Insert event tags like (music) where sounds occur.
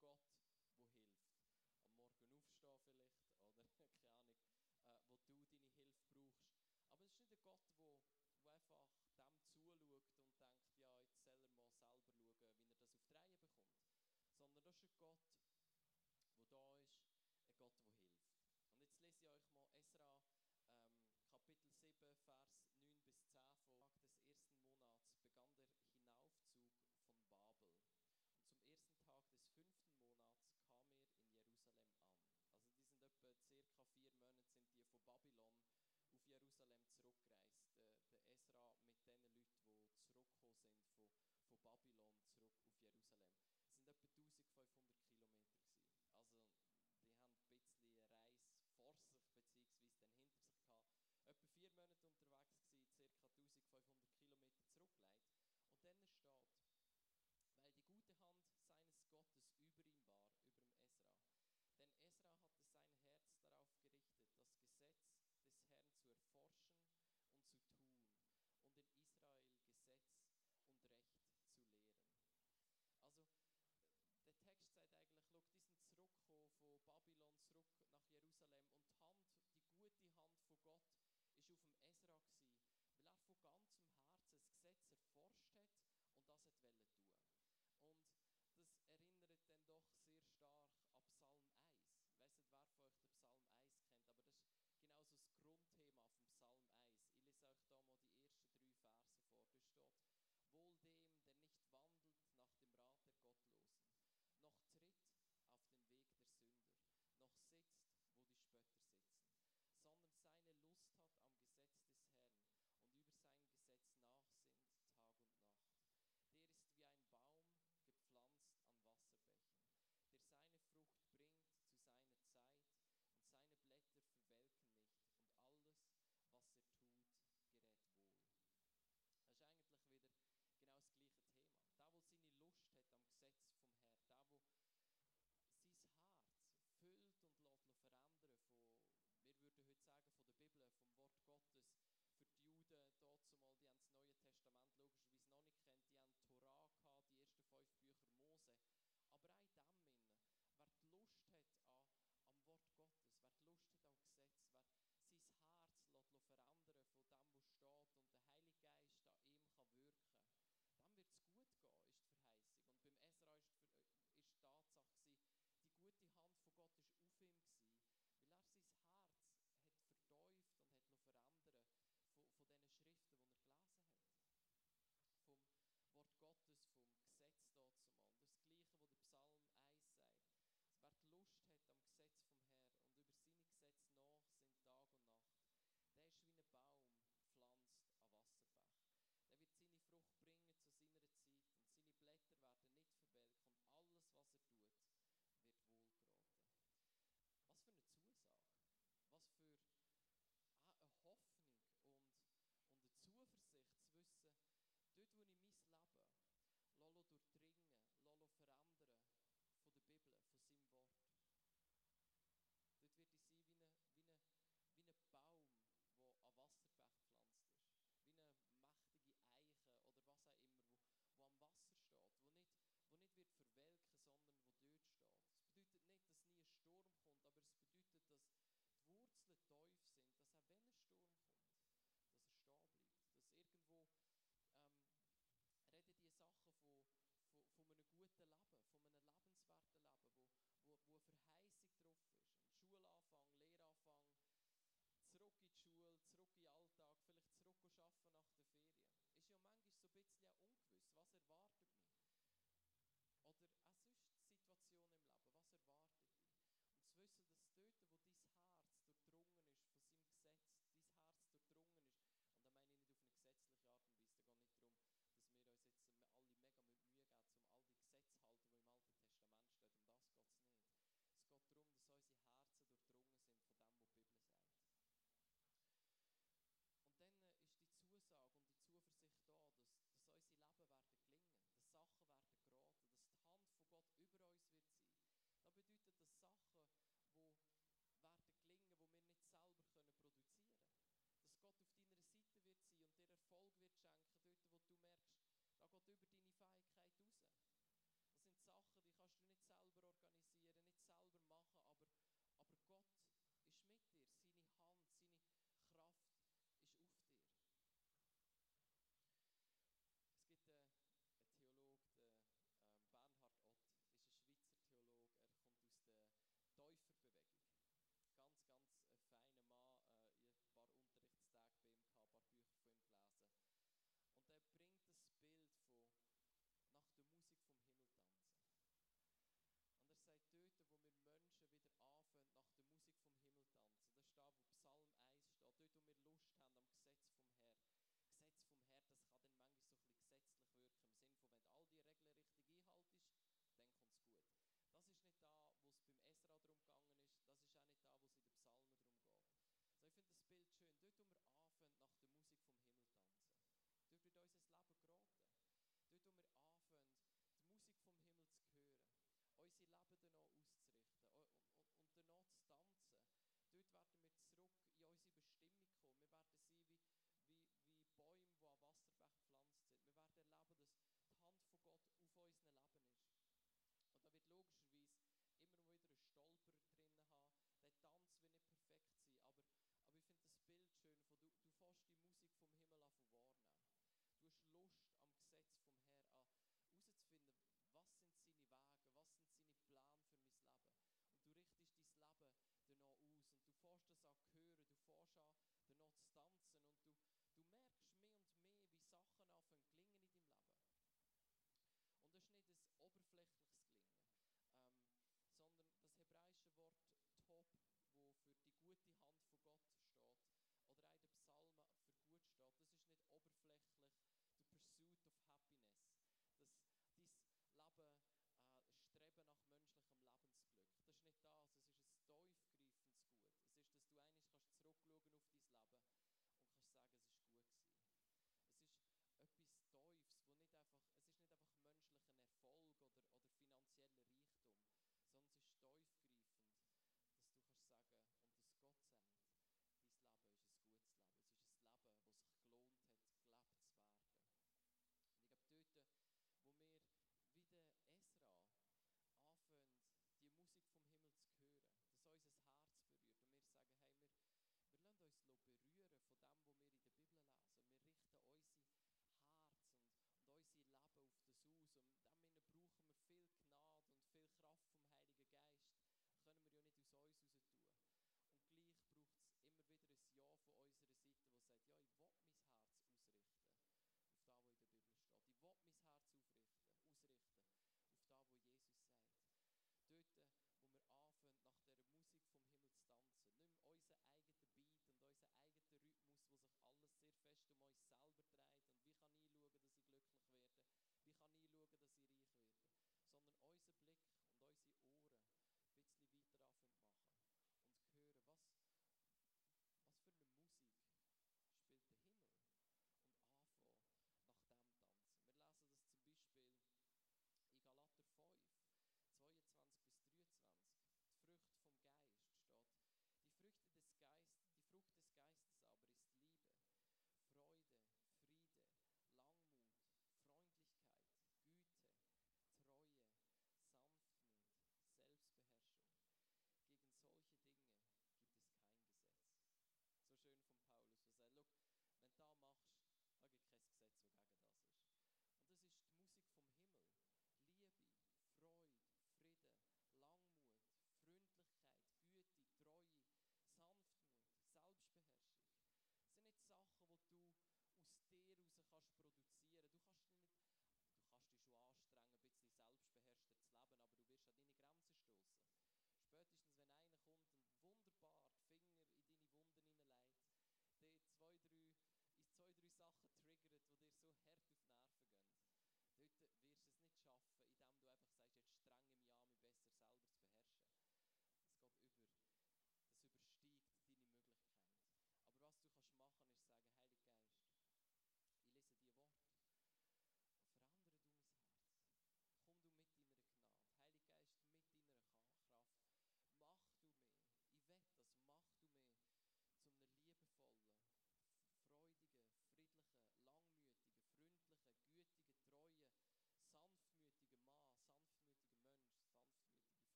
Gott, der hilft. Am Morgen aufstehen vielleicht, (laughs) oder keine Ahnung, äh, wo du deine Hilfe brauchst. Aber es ist nicht ein Gott, der einfach dem zuschaut und denkt, ja, jetzt soll er mal selber schauen, wie er das auf die Reihe bekommt. Sondern das ist ein Gott, der da ist, ein Gott, der hilft. Und jetzt lese ich euch mal Esra ähm, Kapitel 7, Vers